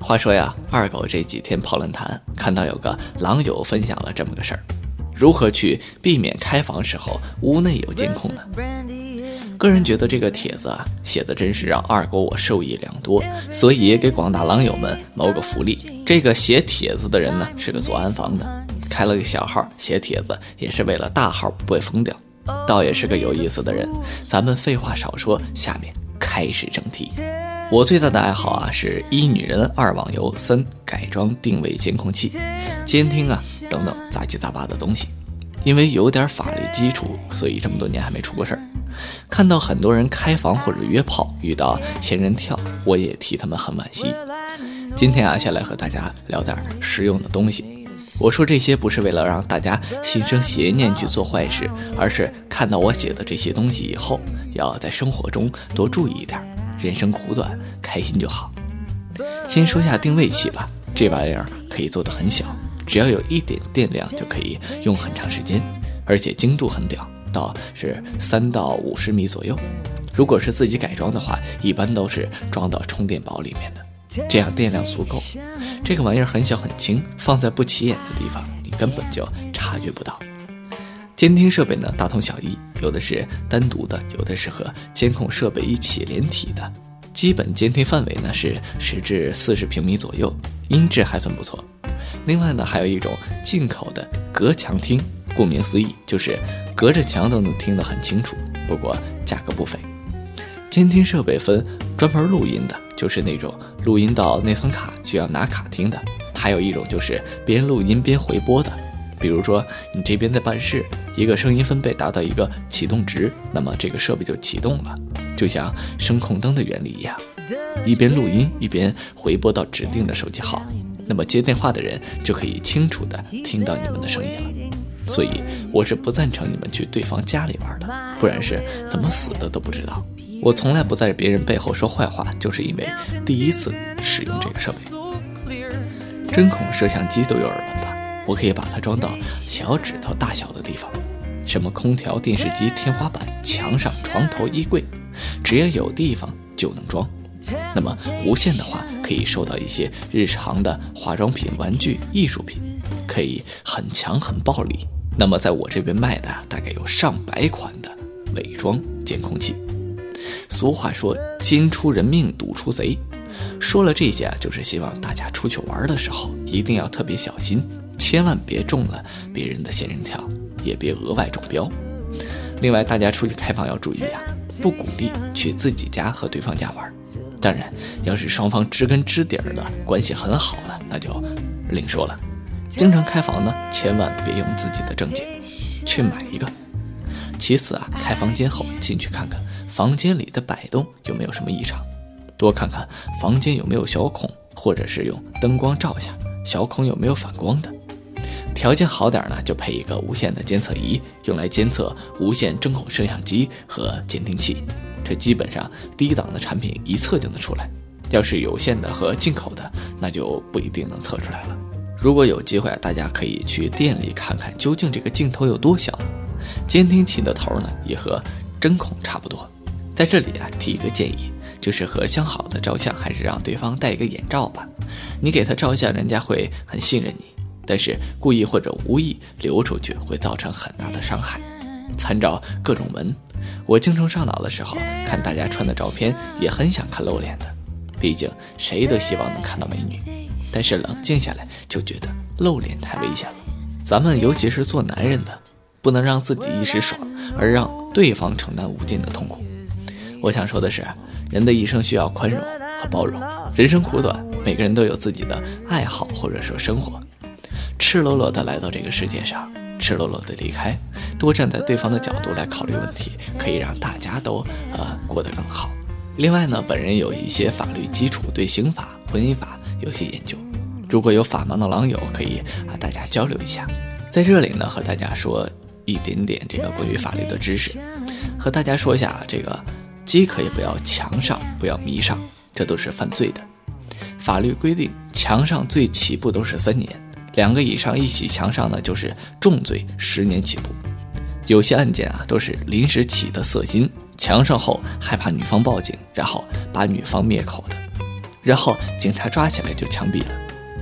话说呀，二狗这几天跑论坛，看到有个狼友分享了这么个事儿。如何去避免开房时候屋内有监控呢？个人觉得这个帖子啊写的真是让二狗我受益良多，所以给广大狼友们谋个福利。这个写帖子的人呢是个做安防的，开了个小号写帖子也是为了大号不被封掉，倒也是个有意思的人。咱们废话少说，下面开始正题。我最大的爱好啊是一女人二网游三改装定位监控器、监听啊等等杂七杂八的东西。因为有点法律基础，所以这么多年还没出过事儿。看到很多人开房或者约炮遇到仙人跳，我也替他们很惋惜。今天啊，先来和大家聊点实用的东西。我说这些不是为了让大家心生邪念去做坏事，而是看到我写的这些东西以后，要在生活中多注意一点。人生苦短，开心就好。先说下定位器吧，这玩意儿可以做得很小，只要有一点电量就可以用很长时间，而且精度很屌，到是三到五十米左右。如果是自己改装的话，一般都是装到充电宝里面的，这样电量足够。这个玩意儿很小很轻，放在不起眼的地方，你根本就察觉不到。监听设备呢，大同小异，有的是单独的，有的是和监控设备一起连体的。基本监听范围呢是十至四十平米左右，音质还算不错。另外呢，还有一种进口的隔墙听，顾名思义就是隔着墙都能听得很清楚，不过价格不菲。监听设备分专门录音的，就是那种录音到内存卡需要拿卡听的；还有一种就是边录音边回播的。比如说，你这边在办事，一个声音分贝达到一个启动值，那么这个设备就启动了，就像声控灯的原理一样，一边录音一边回拨到指定的手机号，那么接电话的人就可以清楚的听到你们的声音了。所以我是不赞成你们去对方家里玩的，不然是怎么死的都不知道。我从来不在别人背后说坏话，就是因为第一次使用这个设备。针孔摄像机都有耳闻吧？我可以把它装到小指头大小的地方，什么空调、电视机、天花板、墙上、床头、衣柜，只要有地方就能装。那么无线的话，可以收到一些日常的化妆品、玩具、艺术品，可以很强很暴力。那么在我这边卖的大概有上百款的伪装监控器。俗话说“金出人命，赌出贼”，说了这些啊，就是希望大家出去玩的时候一定要特别小心。千万别中了别人的仙人跳，也别额外中标。另外，大家出去开房要注意啊，不鼓励去自己家和对方家玩。当然，要是双方知根知底儿的关系很好了，那就另说了。经常开房呢，千万别用自己的证件去买一个。其次啊，开房间后进去看看房间里的摆动有没有什么异常，多看看房间有没有小孔，或者是用灯光照下小孔有没有反光的。条件好点呢，就配一个无线的监测仪，用来监测无线针孔摄像机和监听器。这基本上低档的产品一测就能出来。要是有线的和进口的，那就不一定能测出来了。如果有机会，大家可以去店里看看，究竟这个镜头有多小。监听器的头呢，也和针孔差不多。在这里啊，提一个建议，就是和相好的照相，还是让对方戴一个眼罩吧。你给他照相，人家会很信任你。但是故意或者无意流出去会造成很大的伤害。参照各种文，我精虫上脑的时候看大家穿的照片，也很想看露脸的。毕竟谁都希望能看到美女。但是冷静下来就觉得露脸太危险了。咱们尤其是做男人的，不能让自己一时爽，而让对方承担无尽的痛苦。我想说的是，人的一生需要宽容和包容。人生苦短，每个人都有自己的爱好或者说生活。赤裸裸的来到这个世界上，赤裸裸的离开，多站在对方的角度来考虑问题，可以让大家都呃过得更好。另外呢，本人有一些法律基础，对刑法、婚姻法有些研究。如果有法盲的狼友，可以啊大家交流一下。在这里呢，和大家说一点点这个关于法律的知识，和大家说一下啊这个饥渴也不要强上，不要迷上，这都是犯罪的。法律规定，强上最起步都是三年，两个以上一起强上呢，就是重罪，十年起步。有些案件啊，都是临时起的色心，强上后害怕女方报警，然后把女方灭口的，然后警察抓起来就枪毙了，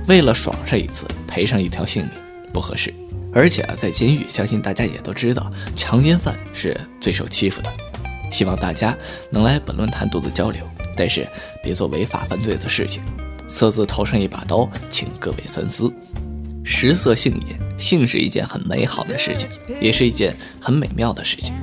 为了爽上一次，赔上一条性命，不合适。而且啊，在监狱，相信大家也都知道，强奸犯是最受欺负的。希望大家能来本论坛多多交流，但是别做违法犯罪的事情。色字头上一把刀，请各位三思。食色性也，性是一件很美好的事情，也是一件很美妙的事情。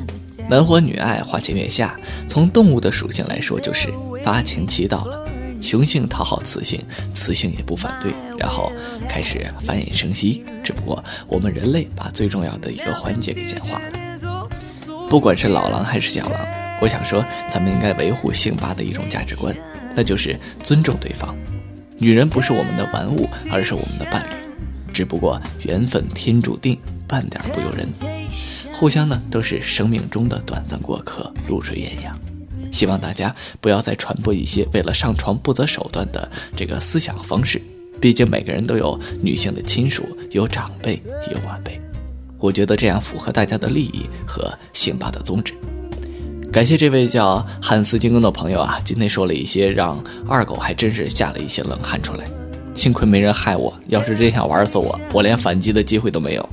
男欢女爱，花前月下，从动物的属性来说，就是发情期到了，雄性讨好雌性，雌性也不反对，然后开始繁衍生息。只不过我们人类把最重要的一个环节给简化了。不管是老狼还是小狼，我想说，咱们应该维护性八的一种价值观，那就是尊重对方。女人不是我们的玩物，而是我们的伴侣。只不过缘分天注定，半点不由人。互相呢都是生命中的短暂过客，露水鸳鸯。希望大家不要再传播一些为了上床不择手段的这个思想方式。毕竟每个人都有女性的亲属，有长辈，有晚辈。我觉得这样符合大家的利益和刑法的宗旨。感谢这位叫汉斯金刚的朋友啊，今天说了一些让二狗还真是吓了一些冷汗出来。幸亏没人害我，要是真想玩死我，我连反击的机会都没有。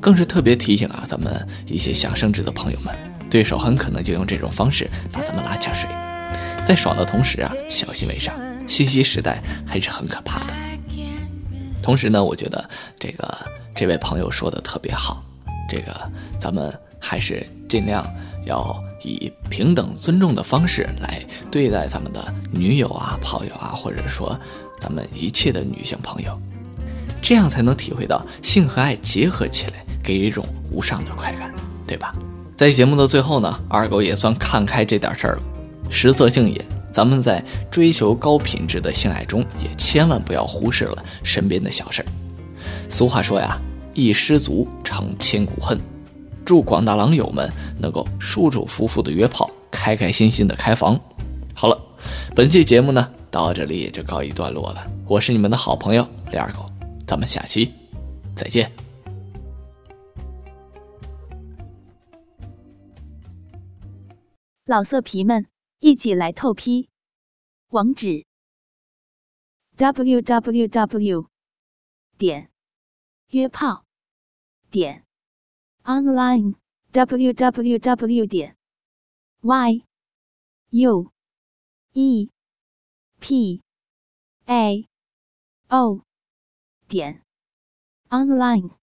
更是特别提醒啊，咱们一些想升职的朋友们，对手很可能就用这种方式把咱们拉下水。在爽的同时啊，小心为上。信息时代还是很可怕的。同时呢，我觉得这个这位朋友说的特别好，这个咱们还是尽量要。以平等尊重的方式来对待咱们的女友啊、炮友啊，或者说咱们一切的女性朋友，这样才能体会到性和爱结合起来给人一种无上的快感，对吧？在节目的最后呢，二狗也算看开这点事儿了。食色性也，咱们在追求高品质的性爱中，也千万不要忽视了身边的小事儿。俗话说呀，一失足成千古恨。祝广大狼友们能够舒舒服服的约炮，开开心心的开房。好了，本期节目呢到这里也就告一段落了。我是你们的好朋友李二狗，咱们下期再见。老色皮们一起来透批，网址：w w w. 点约炮点。online www 点 y u e p a o 点 online。